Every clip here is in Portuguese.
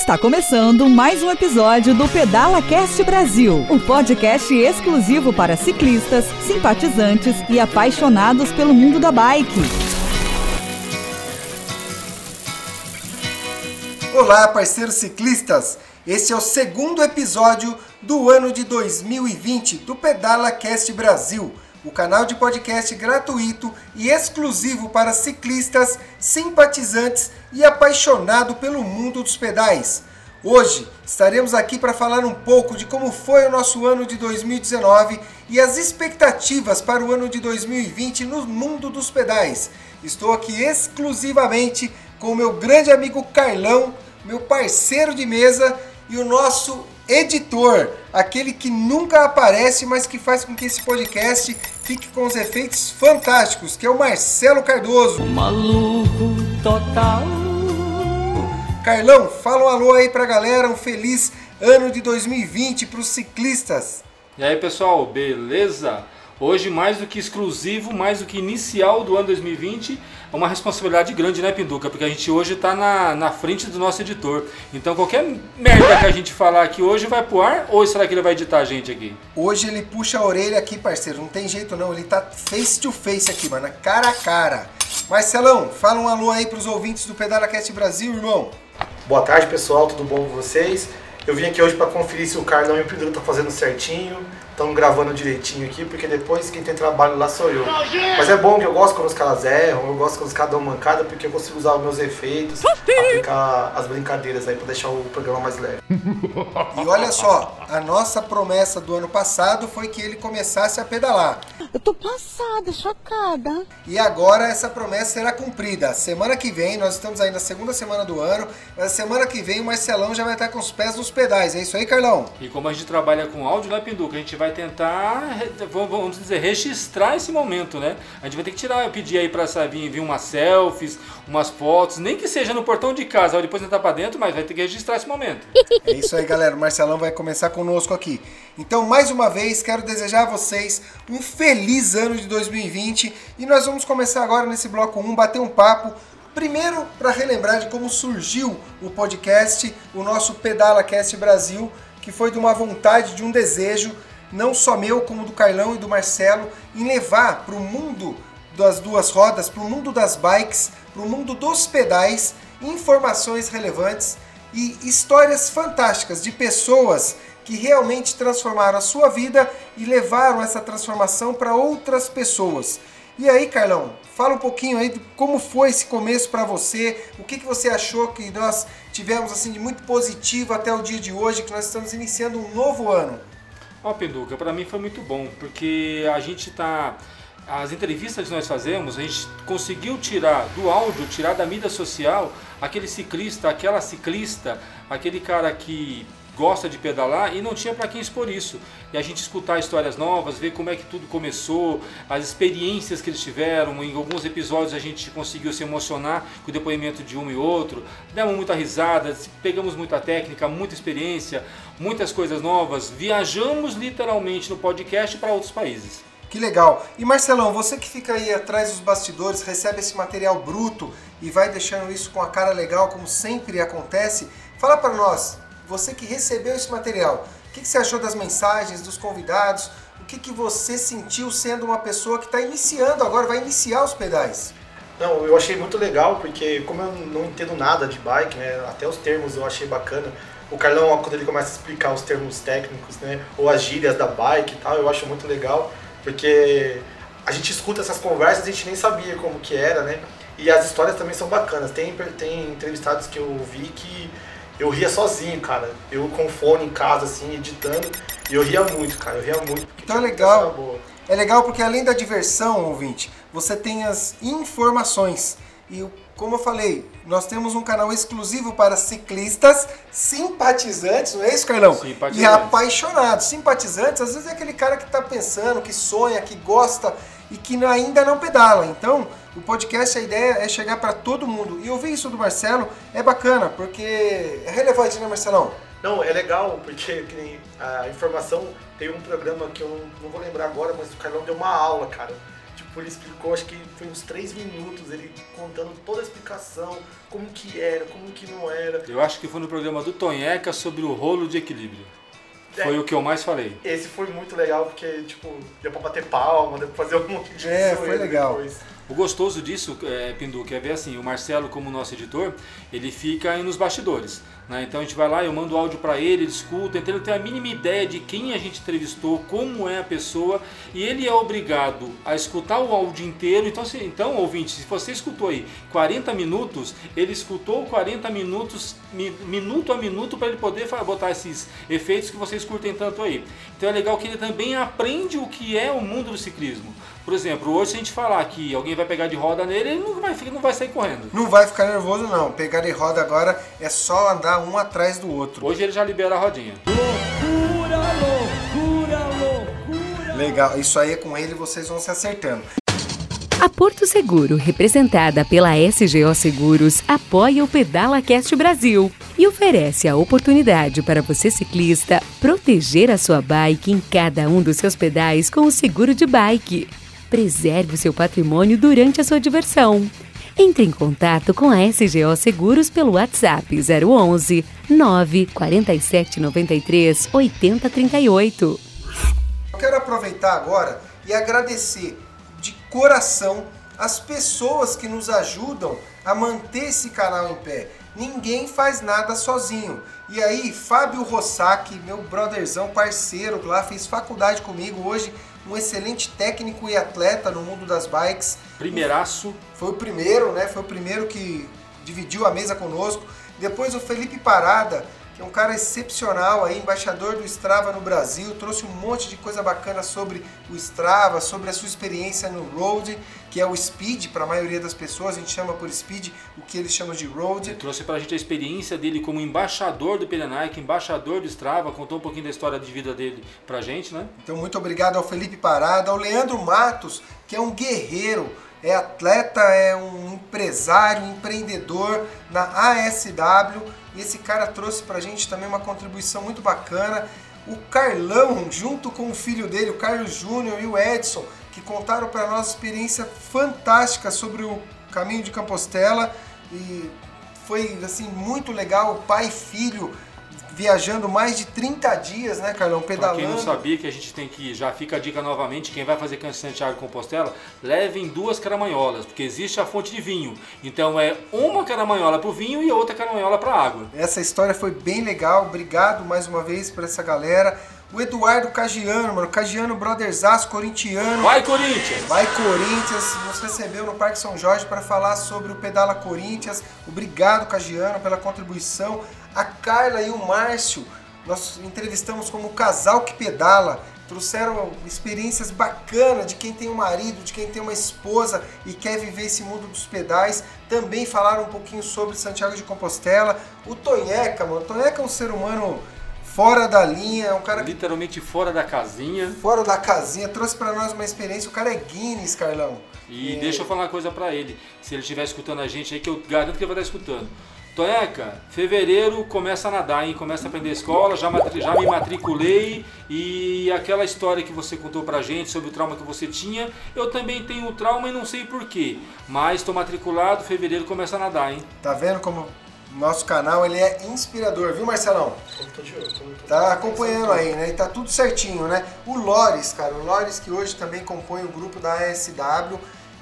Está começando mais um episódio do Pedala Cast Brasil, o um podcast exclusivo para ciclistas, simpatizantes e apaixonados pelo mundo da bike. Olá, parceiros ciclistas! Este é o segundo episódio do ano de 2020 do Pedala Cast Brasil o canal de podcast gratuito e exclusivo para ciclistas, simpatizantes e apaixonado pelo mundo dos pedais. Hoje estaremos aqui para falar um pouco de como foi o nosso ano de 2019 e as expectativas para o ano de 2020 no mundo dos pedais. Estou aqui exclusivamente com o meu grande amigo Carlão, meu parceiro de mesa e o nosso editor, aquele que nunca aparece, mas que faz com que esse podcast fique com os efeitos fantásticos, que é o Marcelo Cardoso. Maluco total. Carlão, fala um alô aí pra galera, um feliz ano de 2020 para os ciclistas. E aí pessoal, beleza? Hoje, mais do que exclusivo, mais do que inicial do ano 2020, é uma responsabilidade grande, né, Pinduca? Porque a gente hoje está na, na frente do nosso editor. Então, qualquer merda que a gente falar aqui hoje vai pro ar ou será que ele vai editar a gente aqui? Hoje ele puxa a orelha aqui, parceiro. Não tem jeito não. Ele tá face to face aqui, mano. Cara a cara. Marcelão, fala um alô aí pros ouvintes do PedalaCast Brasil, irmão. Boa tarde, pessoal. Tudo bom com vocês? Eu vim aqui hoje para conferir se o Carlão e o Pinduca estão fazendo certinho estão gravando direitinho aqui, porque depois quem tem trabalho lá sou eu. Mas é bom que eu gosto quando os caras erram, eu gosto quando os caras dão mancada, porque eu consigo usar os meus efeitos, aplicar as brincadeiras aí pra deixar o programa mais leve. E olha só, a nossa promessa do ano passado foi que ele começasse a pedalar. Eu tô passada, chocada. E agora essa promessa será cumprida. Semana que vem, nós estamos aí na segunda semana do ano, mas semana que vem o Marcelão já vai estar com os pés nos pedais. É isso aí, Carlão? E como a gente trabalha com áudio, né, Pinduca? A gente vai vai tentar, vamos dizer, registrar esse momento, né? A gente vai ter que tirar, pedir aí para vir, vir umas selfies, umas fotos, nem que seja no portão de casa, vai depois entrar para dentro, mas vai ter que registrar esse momento. É isso aí, galera. O Marcelão vai começar conosco aqui. Então, mais uma vez, quero desejar a vocês um feliz ano de 2020 e nós vamos começar agora nesse bloco 1, bater um papo Primeiro, para relembrar de como surgiu o podcast, o nosso Pedala Cast Brasil, que foi de uma vontade, de um desejo não só meu, como do Carlão e do Marcelo, em levar para o mundo das duas rodas, para o mundo das bikes, para o mundo dos pedais, informações relevantes e histórias fantásticas de pessoas que realmente transformaram a sua vida e levaram essa transformação para outras pessoas. E aí, Carlão, fala um pouquinho aí de como foi esse começo para você, o que, que você achou que nós tivemos assim de muito positivo até o dia de hoje, que nós estamos iniciando um novo ano. Ó, Penduca, para mim foi muito bom, porque a gente tá as entrevistas que nós fazemos, a gente conseguiu tirar do áudio, tirar da mídia social aquele ciclista, aquela ciclista, aquele cara que gosta de pedalar e não tinha para quem expor isso. E a gente escutar histórias novas, ver como é que tudo começou, as experiências que eles tiveram. Em alguns episódios a gente conseguiu se emocionar com o depoimento de um e outro. Demos muita risada, pegamos muita técnica, muita experiência, muitas coisas novas. Viajamos literalmente no podcast para outros países. Que legal. E Marcelão, você que fica aí atrás dos bastidores, recebe esse material bruto e vai deixando isso com a cara legal, como sempre acontece, fala para nós, você que recebeu esse material, o que, que você achou das mensagens, dos convidados? O que, que você sentiu sendo uma pessoa que está iniciando agora, vai iniciar os pedais? Não, eu achei muito legal, porque como eu não entendo nada de bike, né, até os termos eu achei bacana. O Carlão, quando ele começa a explicar os termos técnicos, né, ou as gírias da bike e tal, eu acho muito legal, porque a gente escuta essas conversas, a gente nem sabia como que era, né? E as histórias também são bacanas. Tem, tem entrevistados que eu vi que eu ria sozinho, cara. Eu com fone em casa, assim, editando. E eu ria muito, cara. Eu ria muito. Então é legal. É legal porque além da diversão, ouvinte, você tem as informações. E como eu falei, nós temos um canal exclusivo para ciclistas simpatizantes, não é isso, Carlão? E apaixonados. Simpatizantes, às vezes é aquele cara que está pensando, que sonha, que gosta e que ainda não pedala. Então, o podcast, a ideia é chegar para todo mundo. E ouvir isso do Marcelo é bacana, porque é relevante, né, Marcelão? Não, é legal, porque a informação tem um programa que eu não, vou lembrar agora, mas o Carlão deu uma aula, cara. Tipo, ele explicou, acho que foi uns três minutos, ele contando toda a explicação, como que era, como que não era. Eu acho que foi no programa do Tonheca sobre o rolo de equilíbrio. Foi É. o que eu mais falei. Esse foi muito legal, porque, tipo, deu pra bater palma, deu pra fazer um monte de É, foi legal. depois. O gostoso disso, é, Pinduca, é ver assim, o Marcelo, como nosso editor, ele fica aí nos bastidores. Né? Então a gente vai lá, eu mando áudio para ele, ele escuta, então ele tem a mínima ideia de quem a gente entrevistou, como é a pessoa, e ele é obrigado a escutar o áudio inteiro. Então, se, então ouvinte, se você escutou aí 40 minutos, ele escutou 40 minutos, mi- minuto a minuto, para ele poder botar esses efeitos que vocês curtem tanto aí. Então é legal que ele também aprende o que é o mundo do ciclismo. Por exemplo, hoje se a gente falar que alguém vai pegar de roda nele, ele não vai, não vai sair correndo. Não vai ficar nervoso, não. Pegar de roda agora é só andar um atrás do outro. Hoje ele já libera a rodinha. Loucura, loucura, loucura. Legal, isso aí é com ele, vocês vão se acertando. A Porto Seguro, representada pela SGO Seguros, apoia o Pedala Cast Brasil e oferece a oportunidade para você ciclista proteger a sua bike em cada um dos seus pedais com o seguro de bike. Preserve o seu patrimônio durante a sua diversão. Entre em contato com a SGO Seguros pelo WhatsApp 011 947 93 8038. Eu quero aproveitar agora e agradecer de coração as pessoas que nos ajudam a manter esse canal em pé. Ninguém faz nada sozinho. E aí, Fábio Rossac, meu brotherzão, parceiro lá, fez faculdade comigo hoje, um excelente técnico e atleta no mundo das bikes. Primeiraço, Foi o primeiro, né? Foi o primeiro que dividiu a mesa conosco. Depois o Felipe Parada, que é um cara excepcional aí, embaixador do Strava no Brasil, trouxe um monte de coisa bacana sobre o Strava, sobre a sua experiência no road, que é o speed para a maioria das pessoas, a gente chama por speed o que eles chamam de road. ele trouxe pra gente a experiência dele como embaixador do Pelenike, embaixador do Strava, contou um pouquinho da história de vida dele pra gente, né? Então, muito obrigado ao Felipe Parada, ao Leandro Matos, que é um guerreiro, é atleta, é um empresário, empreendedor na ASW. E esse cara trouxe pra gente também uma contribuição muito bacana. O Carlão, junto com o filho dele, o Carlos Júnior e o Edson, que contaram para nós experiência fantástica sobre o caminho de Compostela. E foi assim muito legal, pai e filho viajando mais de 30 dias, né, Carlão? Pra Pedalando. quem não sabia que a gente tem que, já fica a dica novamente, quem vai fazer Canto Santiago Compostela, levem duas caramanholas, porque existe a fonte de vinho. Então é uma caramanhola pro vinho e outra caramanhola pra água. Essa história foi bem legal. Obrigado mais uma vez por essa galera. O Eduardo Cagiano, mano. Cagiano Brothersaço, corintiano. Vai, Corinthians! Vai Corinthians, nos recebeu no Parque São Jorge para falar sobre o Pedala Corinthians. Obrigado, Cagiano, pela contribuição. A Carla e o Márcio, nós entrevistamos como casal que pedala. Trouxeram experiências bacanas de quem tem um marido, de quem tem uma esposa e quer viver esse mundo dos pedais. Também falaram um pouquinho sobre Santiago de Compostela. O Tonheca, mano. O Tonheca é um ser humano fora da linha, é um cara Literalmente fora da casinha. fora da casinha, trouxe pra nós uma experiência. O cara é Guinness, Carlão. E É. deixa eu falar uma coisa pra ele, se ele estiver escutando a gente aí, que eu garanto que ele vai estar escutando. Toeca, fevereiro começa a nadar, hein? Começa a aprender escola, já, já me matriculei e aquela história que você contou pra gente sobre o trauma que você tinha, eu também tenho um trauma e não sei porquê. Mas estou matriculado, fevereiro começa a nadar, hein? Tá vendo como nosso canal ele é inspirador, viu, Marcelão? Tô, de olho, tô- tô- Tá acompanhando aí, né? E tá tudo certinho, né? O Lores, cara, o Lores que hoje também compõe o grupo da ASW,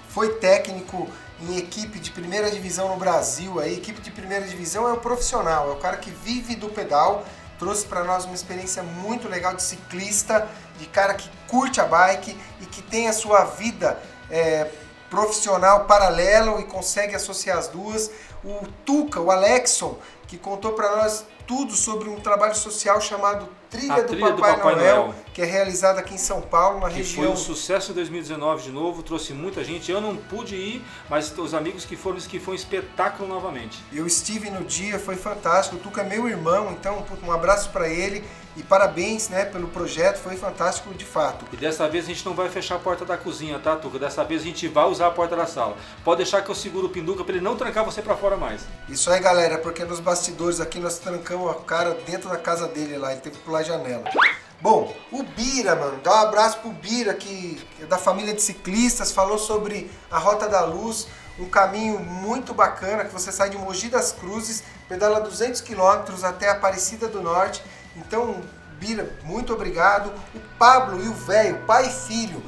foi técnico em equipe de primeira divisão no Brasil. A equipe de primeira divisão é o profissional, é o cara que vive do pedal. Trouxe para nós uma experiência muito legal de ciclista, de cara que curte a bike e que tem a sua vida é, profissional paralelo e consegue associar as duas. O Tuca, o Alexson, que contou para nós tudo sobre um trabalho social chamado Trilha, do, Trilha do Papai Papai Noel, Noel. que é realizada aqui em São Paulo, na Que foi região um sucesso em 2019 de novo, trouxe muita gente. Eu não pude ir, mas os amigos que foram, que foi um espetáculo novamente. Eu estive no dia, foi fantástico. O Tuca é meu irmão, então um abraço para ele e parabéns, né, pelo projeto, foi fantástico de fato. E dessa vez a gente não vai fechar a porta da cozinha, tá, Tuca? Dessa vez a gente vai usar a porta da sala. Pode deixar que eu seguro o pinduca pra ele não trancar você pra fora mais. Isso aí, galera, porque nos bastidores aqui nós trancamos a cara dentro da casa dele lá, ele teve que pular a janela. Bom, o Bira, mano, dá um abraço pro Bira, que é da família de ciclistas, falou sobre a Rota da Luz, um caminho muito bacana, que você sai de Mogi das Cruzes, pedala 200 quilômetros até Aparecida do Norte. Então, Bira, muito obrigado. O Pablo e o velho, pai e filho.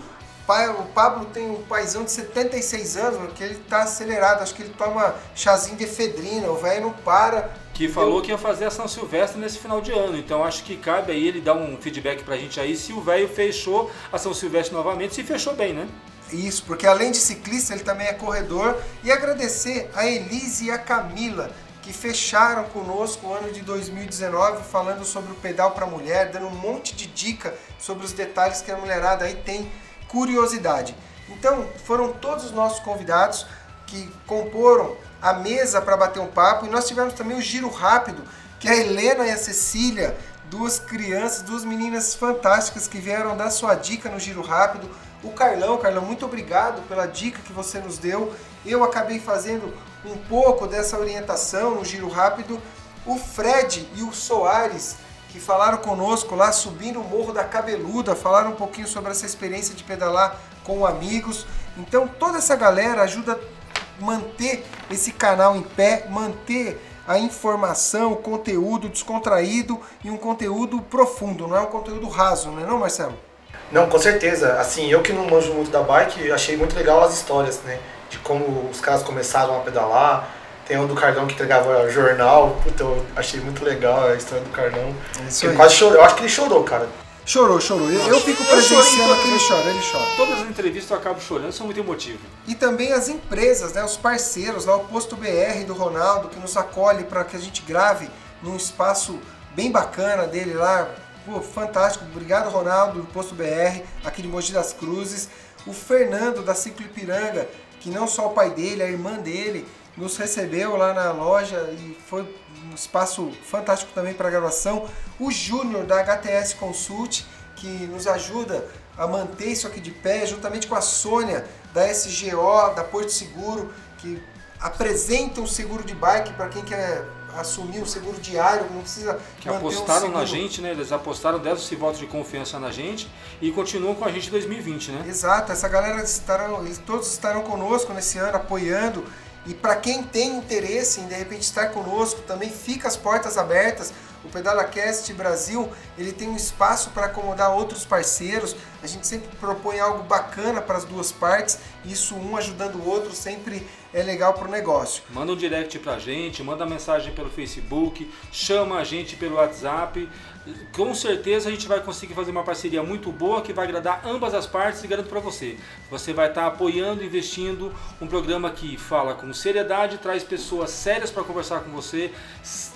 Pai, o Pablo tem um paizão de 76 anos, que ele tá acelerado, acho que ele toma chazinho de efedrina, o velho não para. Que falou que ia fazer a São Silvestre nesse final de ano. Então acho que cabe aí ele dar um feedback pra gente aí se o velho fechou a São Silvestre novamente, se fechou bem, né? Isso, porque além de ciclista, ele também é corredor. E agradecer a Elise e a Camila, que fecharam conosco o ano de 2019 falando sobre o pedal para mulher, dando um monte de dica sobre os detalhes que a mulherada aí tem curiosidade. Então, foram todos os nossos convidados que comporam a mesa para bater um papo e nós tivemos também o giro rápido, que a Helena e a Cecília, duas crianças, duas meninas fantásticas que vieram dar sua dica no giro rápido. O Carlão, Carlão, muito obrigado pela dica que você nos deu. Eu acabei fazendo um pouco dessa orientação no giro rápido. O Fred e o Soares, que falaram conosco lá subindo o Morro da Cabeluda, falaram um pouquinho sobre essa experiência de pedalar com amigos. Então toda essa galera ajuda a manter esse canal em pé, manter a informação, o conteúdo descontraído e um conteúdo profundo, não é um conteúdo raso, não é não, Marcelo? Não, com certeza. Assim, eu que não manjo muito da bike, achei muito legal as histórias, né? De como os caras começaram a pedalar. Tem um do Carlão que entregava jornal. Puta, eu achei muito legal a história do Carlão. Isso Ele aí. quase chorou. Eu acho que ele chorou, cara. Chorou, chorou. Eu, eu fico presenciando que ele chora, ele chora. Todas as entrevistas eu acabo chorando, são muito emotivas. E também as empresas, né, os parceiros, lá o Posto BR do Ronaldo, que nos acolhe para que a gente grave num espaço bem bacana dele lá. Pô, fantástico. Obrigado, Ronaldo, do Posto BR, aqui de Mogi das Cruzes. O Fernando, da Ciclo Ipiranga, que não só o pai dele, a irmã dele, nos recebeu lá na loja e foi um espaço fantástico também para gravação. O Júnior, da HTS Consult, que nos ajuda a manter isso aqui de pé, juntamente com a Sônia da SGO, da Porto Seguro, que apresenta um seguro de bike para quem quer assumir um seguro diário, não precisa Que manter um apostaram na gente, né? Eles apostaram 10 esse voto de confiança na gente e continuam com a gente em 2020, né? Exato, essa galera estarão, eles todos estarão conosco nesse ano, apoiando. E para quem tem interesse em de repente estar conosco, também fica as portas abertas. O PedalaCast Brasil ele tem um espaço para acomodar outros parceiros. A gente sempre propõe algo bacana para as duas partes. Isso um ajudando o outro sempre é legal para o negócio. Manda um direct pra gente, manda mensagem pelo Facebook, chama a gente pelo WhatsApp. Com certeza a gente vai conseguir fazer uma parceria muito boa que vai agradar ambas as partes e garanto para você. Você vai estar apoiando, investindo um programa que fala com seriedade, traz pessoas sérias para conversar com você,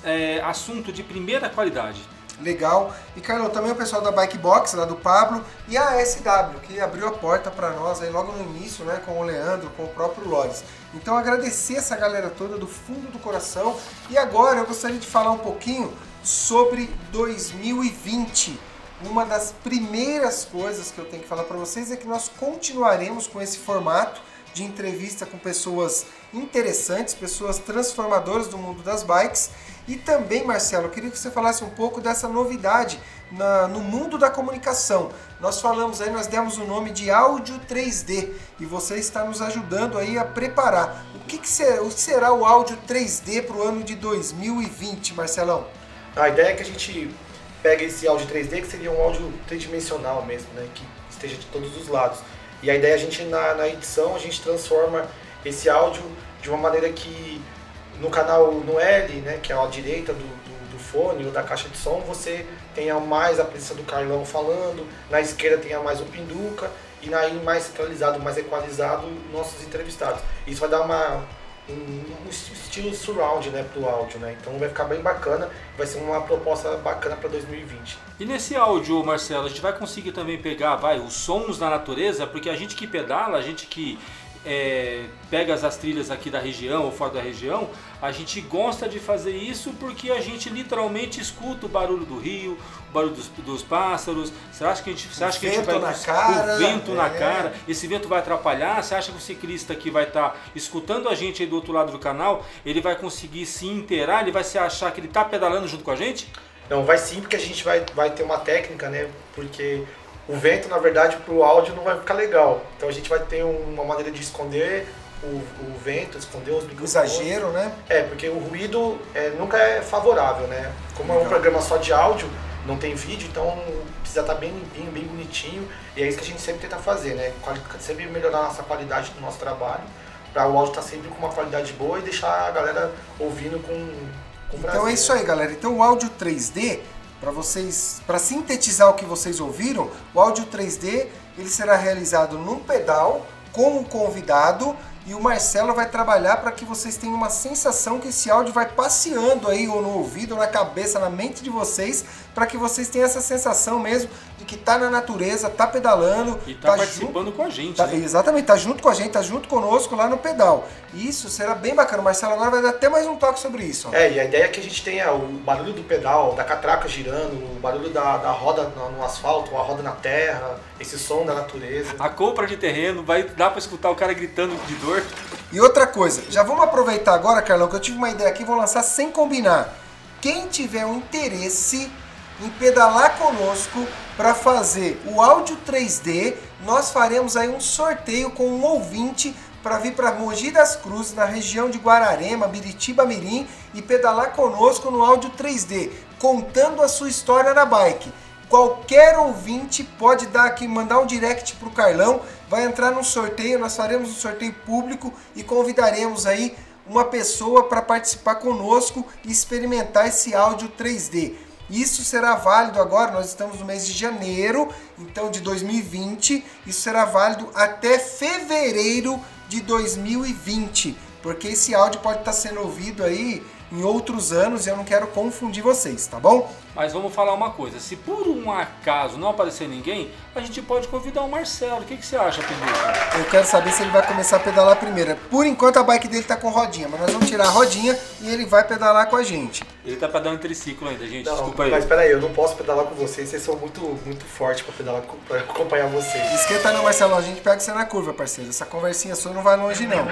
é, assunto de primeira qualidade. Legal. E Carlão, também o pessoal da Bike Box, lá do Pablo, e a SW, que abriu a porta para nós aí logo no início, né, com o Leandro, com o próprio Lores. Então agradecer essa galera toda do fundo do coração. E agora eu gostaria de falar um pouquinho sobre 2020. Uma das primeiras coisas que eu tenho que falar para vocês é que nós continuaremos com esse formato de entrevista com pessoas interessantes, pessoas transformadoras do mundo das bikes. E também, Marcelo, eu queria que você falasse um pouco dessa novidade na- no mundo da comunicação. Nós falamos aí, nós demos o nome de áudio 3D e você está nos ajudando aí a preparar. O que, que será o áudio 3D para o ano de 2020, Marcelão? A ideia é que a gente pega esse áudio 3D, que seria um áudio tridimensional mesmo, né? Que esteja de todos os lados. E a ideia é a gente, na, na edição, a gente transforma esse áudio de uma maneira que no canal no L, né, que é à direita do, do, do fone ou da caixa de som, você tenha mais a presença do Carlão falando, na esquerda tenha mais o Pinduca e aí mais centralizado, mais equalizado, nossos entrevistados. Isso vai dar uma, um, estilo surround né, pro áudio, né? Então vai ficar bem bacana, vai ser uma proposta bacana para 2020. E nesse áudio, Marcelo, a gente vai conseguir também pegar, vai, os sons da natureza, porque a gente que pedala, a gente que é, pega as, as trilhas aqui da região ou fora da região, a gente gosta de fazer isso porque a gente literalmente escuta o barulho do rio, o barulho dos, dos pássaros. Você acha que a gente, você acha que a gente vai na cara, o vento na é. cara? Esse vento vai atrapalhar? Você acha que o ciclista que vai estar escutando a gente aí do outro lado do canal, ele vai conseguir se inteirar? Ele vai se achar que ele está pedalando junto com a gente? Não, vai sim, porque a gente vai, vai ter uma técnica, né? Porque o vento, na verdade, pro áudio não vai ficar legal. Então a gente vai ter uma maneira de esconder o, o vento, esconder os O microfones. exagero, né? É, porque o ruído é, nunca é favorável, né? Como é um programa só de áudio, não tem vídeo, então precisa estar bem limpinho, bem bonitinho. E é isso que a gente sempre tenta fazer, né? Sempre melhorar a nossa qualidade do nosso trabalho, para o áudio estar sempre com uma qualidade boa e deixar a galera ouvindo com, com prazer. Então é isso aí, galera. Então o áudio 3D, para vocês, para sintetizar o que vocês ouviram, o áudio 3D ele será realizado num pedal com o convidado e o Marcelo vai trabalhar para que vocês tenham uma sensação que esse áudio vai passeando aí ou no ouvido, ou na cabeça, na mente de vocês, para que vocês tenham essa sensação mesmo de que tá na natureza, tá pedalando, E tá, junto- participando com a gente. Tá, né? exatamente, tá junto com a gente, tá junto conosco lá no pedal. E isso será bem bacana. O Marcelo agora vai dar até mais um toque sobre isso. ó. É, e a ideia é que a gente tenha o barulho do pedal, da catraca girando, o barulho da, da roda no, no asfalto, a roda na terra, esse som da natureza. A compra de terreno, vai dar pra escutar o cara gritando de dor. E outra coisa, já vamos aproveitar agora, Carlão, que eu tive uma ideia aqui, vou lançar sem combinar. Quem tiver um interesse em pedalar conosco para fazer o áudio 3D, nós faremos aí um sorteio com um ouvinte para vir para Mogi das Cruzes, na região de Guararema, Biritiba Mirim, e pedalar conosco no áudio 3D, contando a sua história na bike. Qualquer ouvinte pode dar aqui, mandar um direct pro Carlão, vai entrar no sorteio, nós faremos um sorteio público e convidaremos aí uma pessoa para participar conosco e experimentar esse áudio 3D. Isso será válido agora, nós estamos no mês de janeiro, então de 2020, isso será válido até fevereiro de 2020, porque esse áudio pode estar sendo ouvido aí em outros anos e eu não quero confundir vocês, tá bom? Mas vamos falar uma coisa: se por um acaso não aparecer ninguém, a gente pode convidar o Marcelo. O que, que você acha, Pedro? Eu quero saber se ele vai começar a pedalar primeiro. Por enquanto a bike dele tá com rodinha, mas nós vamos tirar a rodinha e ele vai pedalar com a gente. Ele tá pedalando triciclo ainda, gente. Não, Desculpa aí. mas peraí, eu não posso pedalar com vocês, vocês são muito, muito fortes pra pedalar com- pra acompanhar vocês. Esquenta não, Marcelo, a gente pega você na curva, parceiro. Essa conversinha sua não vai longe, não.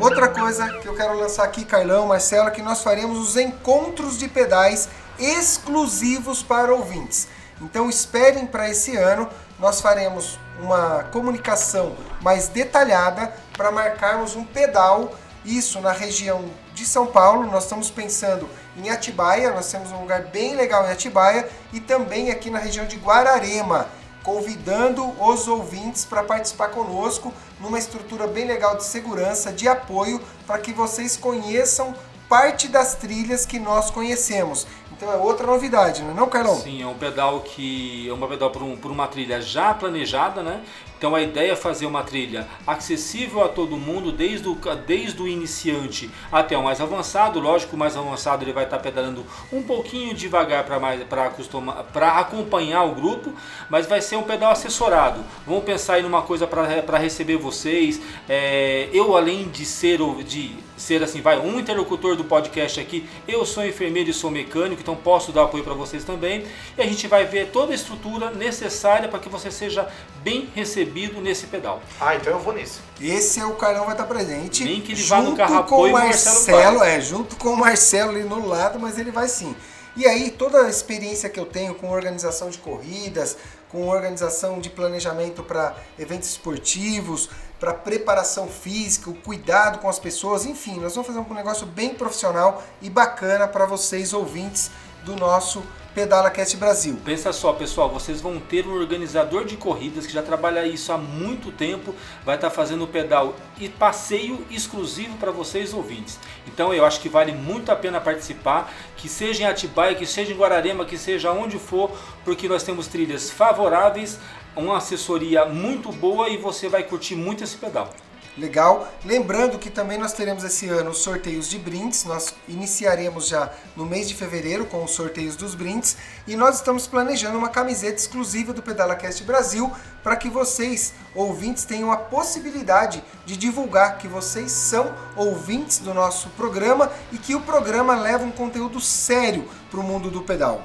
Outra coisa que eu quero lançar aqui, Carlão, Marcelo, é que nós faremos os encontros de pedais exclusivos para ouvintes. Então esperem para esse ano, nós faremos uma comunicação mais detalhada para marcarmos um pedal, isso na região de São Paulo. Nós estamos pensando em Atibaia, nós temos um lugar bem legal em Atibaia e também aqui na região de Guararema convidando os ouvintes para participar conosco numa estrutura bem legal de segurança, de apoio, para que vocês conheçam parte das trilhas que nós conhecemos. Então é outra novidade, não é não, Carlão? Sim, é um pedal que é um pedal por, um- por uma trilha já planejada, né? Então a ideia é fazer uma trilha acessível a todo mundo, desde o, desde o iniciante até o mais avançado. Lógico, o mais avançado ele vai estar pedalando um pouquinho devagar para acompanhar o grupo, mas vai ser um pedal assessorado. Vamos pensar aí numa coisa para receber vocês. É, eu além de ser de ser assim, vai um interlocutor do podcast aqui, eu sou enfermeiro e sou mecânico, então posso dar apoio para vocês também. E a gente vai ver toda a estrutura necessária para que você seja bem recebido nesse pedal. Ah, então eu vou nisso. Esse é o Carlão vai estar presente. Nem que ele vá no junto carro com e Marcelo Marcelo, vai. é, junto com o Marcelo ali no lado, mas ele vai sim. E aí, toda a experiência que eu tenho com organização de corridas, com organização de planejamento para eventos esportivos, para preparação física, o cuidado com as pessoas, enfim, nós vamos fazer um negócio bem profissional e bacana para vocês ouvintes do nosso Pedala Cast Brasil. Pensa só, pessoal, vocês vão ter um organizador de corridas que já trabalha isso há muito tempo, vai estar fazendo pedal e passeio exclusivo para vocês ouvintes. Então eu acho que vale muito a pena participar, que seja em Atibaia, que seja em Guararema, que seja onde for, porque nós temos trilhas favoráveis, uma assessoria muito boa e você vai curtir muito esse pedal. Legal. Lembrando que também nós teremos esse ano os sorteios de brindes. Nós iniciaremos já no mês de fevereiro com os sorteios dos brindes e nós estamos planejando uma camiseta exclusiva do PedalaCast Brasil para que vocês, ouvintes, tenham a possibilidade de divulgar que vocês são ouvintes do nosso programa e que o programa leva um conteúdo sério para o mundo do pedal.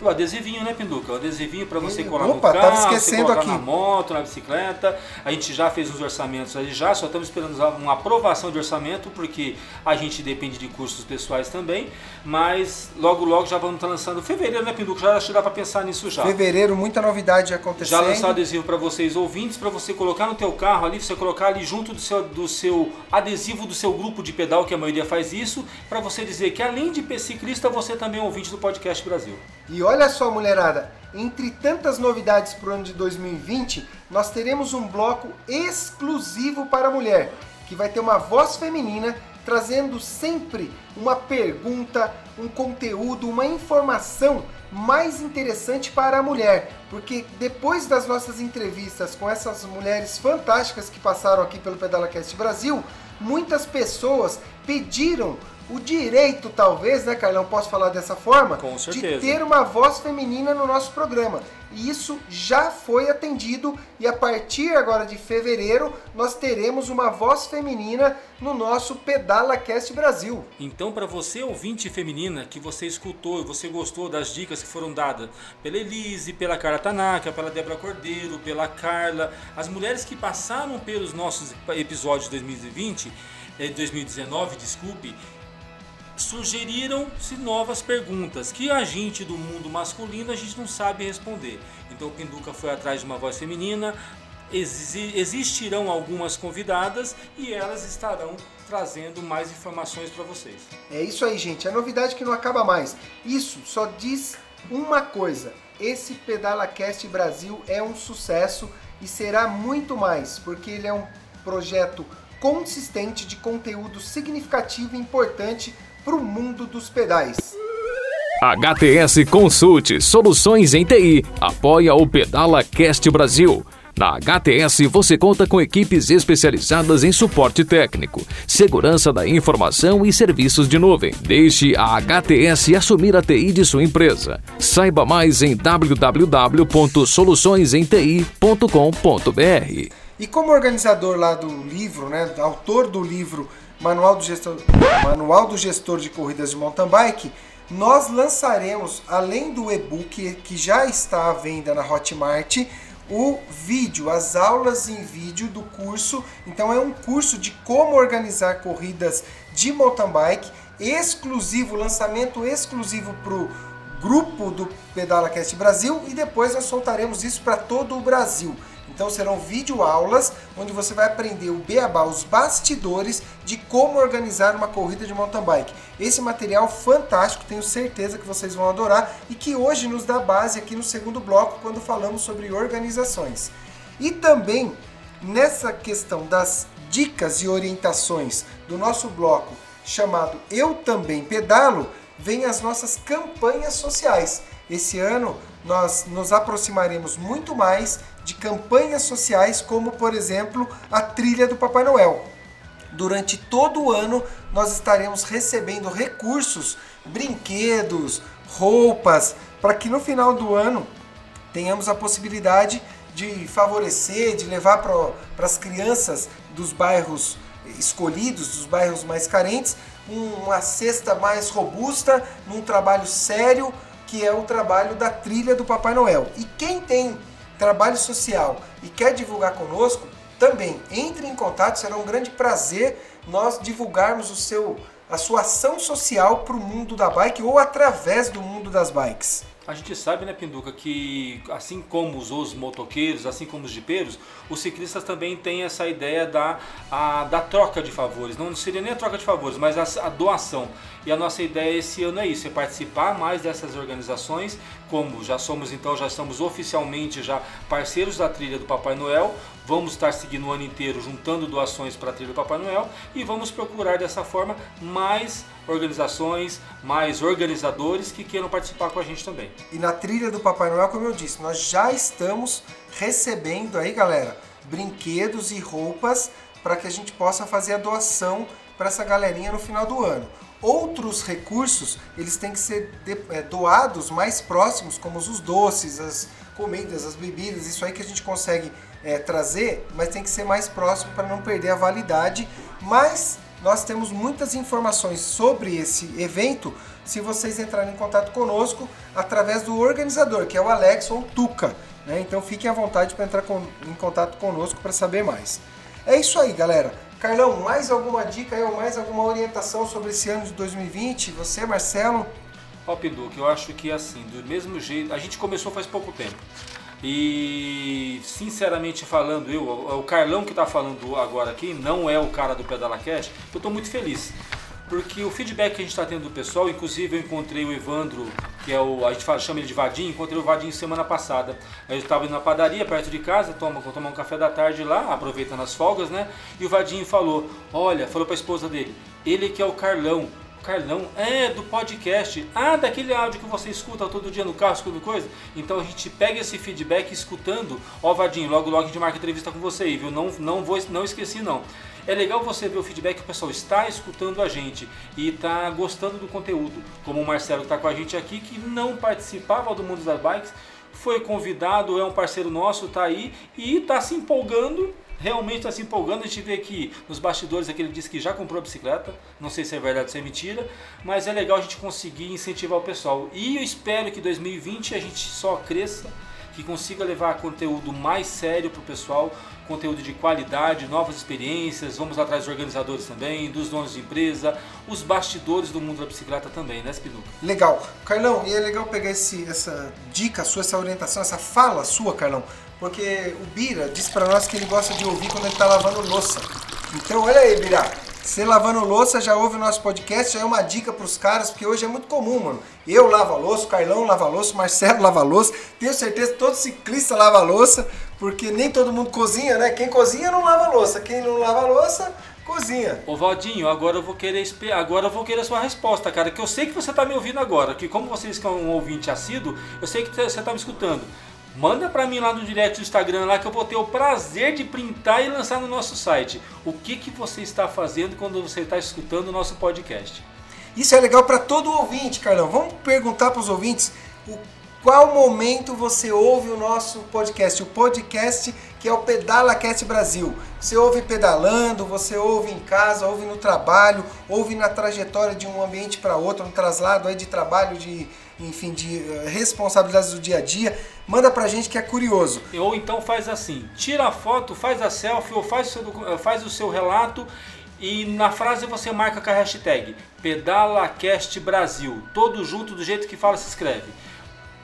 O adesivinho, né, Pinduca? O adesivinho para você colar opa, no carro, você colocar aqui. na moto, na bicicleta. A gente já fez uns orçamentos aí já, só estamos esperando uma aprovação de orçamento, porque a gente depende de custos pessoais também. Mas logo, logo já vamos estar lançando. Fevereiro, né, Pinduca? Já acho que dá para pensar nisso já. Fevereiro, muita novidade Já acontecendo. lançar o adesivo para vocês ouvintes, para você colocar no teu carro ali, você colocar ali junto do seu, do seu adesivo do seu grupo de pedal, que a maioria faz isso, para você dizer que além de ciclista, você também é ouvinte do Podcast Brasil. E olha só, mulherada, entre tantas novidades para o ano de 2020, nós teremos um bloco exclusivo para a mulher, que vai ter uma voz feminina trazendo sempre uma pergunta, um conteúdo, uma informação mais interessante para a mulher, porque depois das nossas entrevistas com essas mulheres fantásticas que passaram aqui pelo PedalaCast Brasil, muitas pessoas pediram o direito, talvez, né, Carlão? Posso falar dessa forma? Com De certeza. ter uma voz feminina no nosso programa. E isso já foi atendido e a partir agora de fevereiro nós teremos uma voz feminina no nosso Pedala Cast Brasil. Então, para você ouvinte feminina que você escutou e você gostou das dicas que foram dadas pela Elise, pela Carla Tanaka, pela Débora Cordeiro, pela Carla, as mulheres que passaram pelos nossos episódios de 2020, eh, 2019, desculpe, sugeriram-se novas perguntas que a gente do mundo masculino a gente não sabe responder. Então o Pinduca foi atrás de uma voz feminina, exi- existirão algumas convidadas e elas estarão trazendo mais informações para vocês. É isso aí, gente. A novidade que não acaba mais. Isso só diz uma coisa. Esse Pedala Cast Brasil é um sucesso e será muito mais, porque ele é um projeto consistente de conteúdo significativo e importante para o mundo dos pedais. HTS Consulte Soluções em TI apoia o Pedala Cast Brasil. Na HTS você conta com equipes especializadas em suporte técnico, segurança da informação e serviços de nuvem. Deixe a HTS assumir a TI de sua empresa. Saiba mais em www.soluçõesenti.com.br. E como organizador lá do livro, né, autor do livro Manual do Gestor, Manual do Gestor de Corridas de Mountain Bike, nós lançaremos, além do e-book que já está à venda na Hotmart, o vídeo, as aulas em vídeo do curso. Então é um curso de como organizar corridas de mountain bike, exclusivo, lançamento exclusivo para o grupo do PedalaCast Brasil e depois nós soltaremos isso para todo o Brasil. Então serão vídeo aulas onde você vai aprender o beabá, os bastidores de como organizar uma corrida de mountain bike. Esse material fantástico, tenho certeza que vocês vão adorar e que hoje nos dá base aqui no segundo bloco quando falamos sobre organizações. E também nessa questão das dicas e orientações do nosso bloco chamado Eu Também Pedalo, vem as nossas campanhas sociais. Esse ano nós nos aproximaremos muito mais de campanhas sociais, como por exemplo a trilha do Papai Noel. Durante todo o ano nós estaremos recebendo recursos, brinquedos, roupas, para que no final do ano tenhamos a possibilidade de favorecer, de levar para as crianças dos bairros escolhidos, dos bairros mais carentes, um- uma cesta mais robusta, num trabalho sério, que é o trabalho da trilha do Papai Noel. E quem tem trabalho social e quer divulgar conosco, também entre em contato, será um grande prazer nós divulgarmos o seu, a sua ação social para o mundo da bike ou através do mundo das bikes. A gente sabe, né, Pinduca, que assim como os, os motoqueiros, assim como os jipeiros, os ciclistas também têm essa ideia da, a, da troca de favores. Não seria nem a troca de favores, mas a, a doação. E a nossa ideia esse ano é isso, é participar mais dessas organizações, como já somos então, já estamos oficialmente já parceiros da trilha do Papai Noel, vamos estar seguindo o ano inteiro juntando doações para a trilha do Papai Noel e vamos procurar dessa forma mais organizações, mais organizadores que queiram participar com a gente também. E na trilha do Papai Noel, como eu disse, nós já estamos recebendo aí, galera, brinquedos e roupas para que a gente possa fazer a doação para essa galerinha no final do ano. Outros recursos, eles têm que ser é, doados mais próximos, como os doces, as comidas, as bebidas, isso aí que a gente consegue é, trazer, mas tem que ser mais próximo para não perder a validade. Mas nós temos muitas informações sobre esse evento se vocês entrarem em contato conosco através do organizador, que é o Alex ou o Tuca. Né? Então fiquem à vontade para entrar com, em contato conosco para saber mais. É isso aí, galera. Carlão, mais alguma dica aí, ou mais alguma orientação sobre esse ano de 2020? Você, Marcelo? Ó, Pinduca, eu acho que assim, do mesmo jeito, a gente começou faz pouco tempo. E sinceramente falando, eu, o Carlão que está falando agora aqui, não é o cara do Pedala Cash, eu estou muito feliz. Porque o feedback que a gente está tendo do pessoal, inclusive eu encontrei o Evandro, que é o. A gente fala, chama ele de Vadinho, encontrei o Vadinho semana passada. Eu estava indo na padaria perto de casa, toma, tomar um café da tarde lá, aproveitando as folgas, né? E o Vadinho falou: Olha, falou para a esposa dele, ele que é o Carlão. Carlão, é do podcast. Ah, daquele áudio que você escuta todo dia no carro, escutando coisa. Então a gente pega esse feedback escutando. Ó, Vadinho, logo logo a gente marca entrevista com você aí, viu? Não, não, vou, não esqueci não. É legal você ver o feedback que o pessoal está escutando a gente e está gostando do conteúdo. Como o Marcelo que está com a gente aqui, que não participava do Mundo das Bikes, foi convidado, é um parceiro nosso, está aí e está se empolgando realmente está se empolgando. A gente vê que nos bastidores aqui ele disse que já comprou a bicicleta. Não sei se é verdade ou se é mentira, mas é legal a gente conseguir incentivar o pessoal. E eu espero que 2020 a gente só cresça, que consiga levar conteúdo mais sério para o pessoal, conteúdo de qualidade, novas experiências. Vamos atrás dos organizadores também, dos donos de empresa, os bastidores do mundo da bicicleta também, né, Spinuca? Legal. Carlão, e é legal pegar esse, essa dica sua, essa orientação, essa fala sua, Carlão, porque o Bira disse para nós que ele gosta de ouvir quando ele está lavando louça. Então, olha aí, Bira. Você lavando louça já ouve o nosso podcast, já é uma dica para os caras, porque hoje é muito comum, mano. Eu lavo a louça, o Carlão lava a louça, o Marcelo lava a louça. Tenho certeza que todo ciclista lava a louça, porque nem todo mundo cozinha, né? Quem cozinha não lava a louça, quem não lava a louça cozinha. Ô Valdinho, agora eu vou querer agora eu vou querer a sua resposta, cara, que eu sei que você está me ouvindo agora, que como vocês que é um ouvinte assíduo, eu sei que você está me escutando. Manda para mim lá no direct do Instagram lá que eu vou ter o prazer de printar e lançar no nosso site. O que que você está fazendo quando você está escutando o nosso podcast? Isso é legal para todo ouvinte, Carlão. Vamos perguntar para os ouvintes o qual momento você ouve o nosso podcast, o podcast que é o Pedala Cast Brasil. Você ouve pedalando, você ouve em casa, ouve no trabalho, ouve na trajetória de um ambiente para outro, no traslado aí de trabalho, de enfim, de eh, responsabilidades do dia a dia, manda pra gente que é curioso. Ou então faz assim, tira a foto, faz a selfie ou faz o seu, eh, faz o seu relato e na frase você marca com a hashtag PedalaCast Brasil, todo junto do jeito que fala se escreve.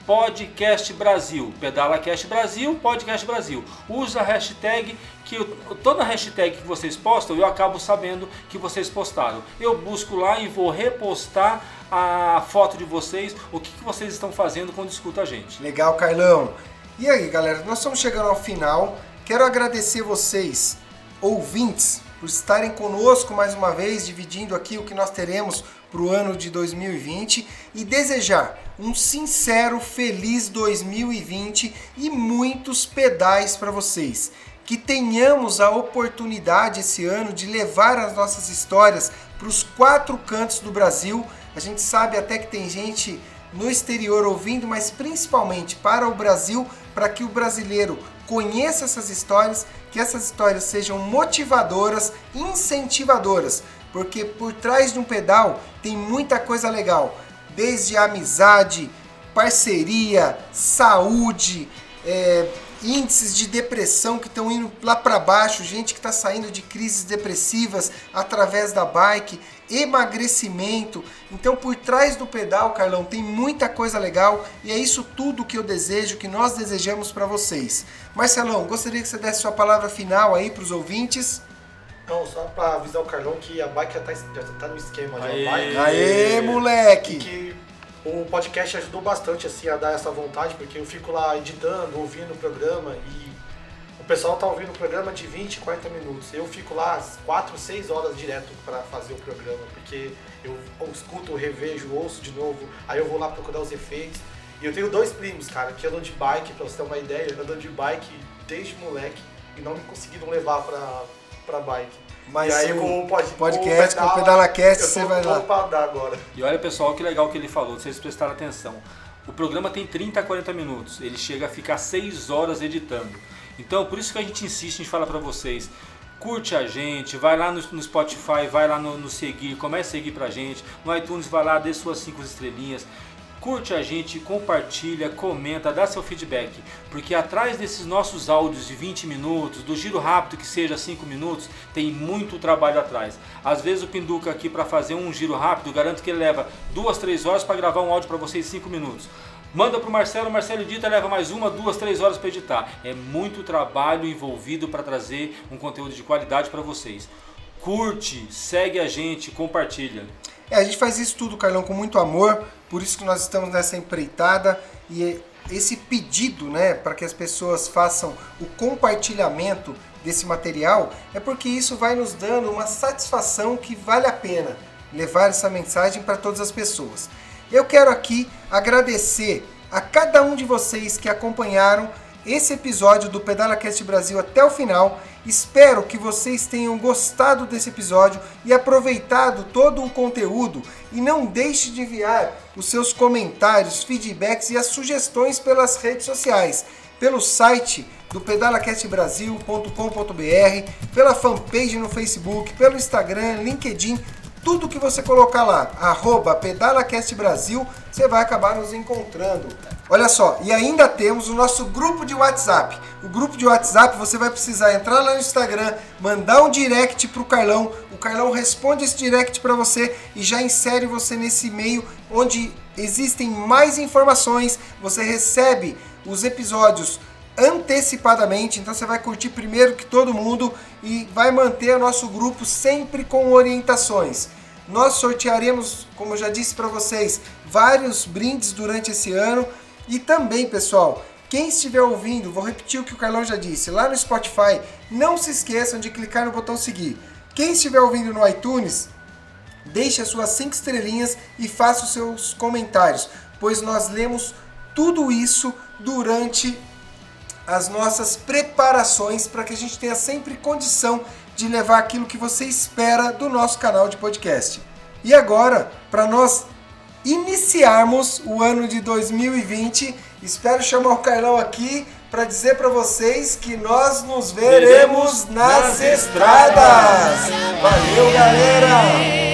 Podcast Brasil, PedalaCast Brasil, Podcast Brasil. Usa a hashtag que eu, toda hashtag que vocês postam, eu acabo sabendo que vocês postaram. Eu busco lá e vou repostar a foto de vocês, o que, que vocês estão fazendo quando escuta a gente. Legal, Carlão. E aí, galera, nós estamos chegando ao final. Quero agradecer vocês, ouvintes, por estarem conosco mais uma vez, dividindo aqui o que nós teremos para o ano de 2020 e desejar um sincero, feliz 2020 e muitos pedais para vocês. Que tenhamos a oportunidade esse ano de levar as nossas histórias para os quatro cantos do Brasil. A gente sabe até que tem gente no exterior ouvindo, mas principalmente para o Brasil, para que o brasileiro conheça essas histórias, que essas histórias sejam motivadoras, incentivadoras, porque por trás de um pedal tem muita coisa legal, desde amizade, parceria, saúde, é, índices de depressão que estão indo lá para baixo, gente que está saindo de crises depressivas através da bike, emagrecimento. Então, por trás do pedal, Carlão, tem muita coisa legal e é isso tudo que eu desejo, que nós desejamos para vocês. Marcelão, gostaria que você desse sua palavra final aí para os ouvintes. Não, só para avisar o Carlão que a bike já tá, já tá no esquema. Aê, já. Bike, Aê moleque! E que o podcast ajudou bastante assim a dar essa vontade, porque eu fico lá editando, ouvindo o programa e pessoal tá ouvindo o programa de 20, 40 minutos. Eu fico lá 4, 6 horas direto para fazer o programa, porque eu escuto, revejo, ouço de novo, aí eu vou lá procurar os efeitos. E eu tenho dois primos, cara, que andam de bike, pra você ter uma ideia, andam de bike desde moleque e não me conseguiram levar pra, pra bike. Mas e aí, o com o pod, podcast, com o pedala, PedalaCast, você vai lá. pronto pra andar agora. E olha pessoal, que legal que ele falou, vocês prestaram atenção. O programa tem 30 a 40 minutos, ele chega a ficar 6 horas editando. Então, por isso que a gente insiste em falar para vocês, curte a gente, vai lá no, no Spotify, vai lá no, no, seguir, comece a seguir pra gente. No iTunes, vai lá, dê suas cinco estrelinhas. Curte a gente, compartilha, comenta, dá seu feedback. Porque atrás desses nossos áudios de 20 minutos, do giro rápido que seja 5 minutos, tem muito trabalho atrás. Às vezes o Pinduca aqui para fazer um giro rápido, garanto que ele leva duas, três horas para gravar um áudio para vocês em 5 minutos. Manda para o Marcelo, Marcelo edita, leva mais uma, duas, três horas para editar. É muito trabalho envolvido para trazer um conteúdo de qualidade para vocês. Curte, segue a gente, compartilha. É, a gente faz isso tudo, Carlão, com muito amor, por isso que nós estamos nessa empreitada e esse pedido, né, para que as pessoas façam o compartilhamento desse material, é porque isso vai nos dando uma satisfação que vale a pena levar essa mensagem para todas as pessoas. Eu quero aqui agradecer a cada um de vocês que acompanharam esse episódio do PedalaCast Brasil até o final. Espero que vocês tenham gostado desse episódio e aproveitado todo o conteúdo. E não deixe de enviar os seus comentários, feedbacks e as sugestões pelas redes sociais, pelo site do pedalacastbrasil.com.br, pela fanpage no Facebook, pelo Instagram, LinkedIn tudo que você colocar lá, arroba PedalaCast Brasil, você vai acabar nos encontrando. Olha só, e ainda temos o nosso grupo de WhatsApp. O grupo de WhatsApp você vai precisar entrar lá no Instagram, mandar um direct pro Carlão. O Carlão responde esse direct para você e já insere você nesse e-mail onde existem mais informações. Você recebe os episódios antecipadamente, então você vai curtir primeiro que todo mundo e vai manter o nosso grupo sempre com orientações. Nós sortearemos, como eu já disse para vocês, vários brindes durante esse ano e também, pessoal, quem estiver ouvindo, vou repetir o que o Carlão já disse, lá no Spotify, não se esqueçam de clicar no botão seguir. Quem estiver ouvindo no iTunes, deixe as suas 5 estrelinhas e faça os seus comentários, pois nós lemos tudo isso durante as nossas preparações para que a gente tenha sempre condição de levar aquilo que você espera do nosso canal de podcast. E agora, para nós iniciarmos o ano de 2020, espero chamar o Carlão aqui para dizer para vocês que nós nos veremos nas estradas. Valeu, galera!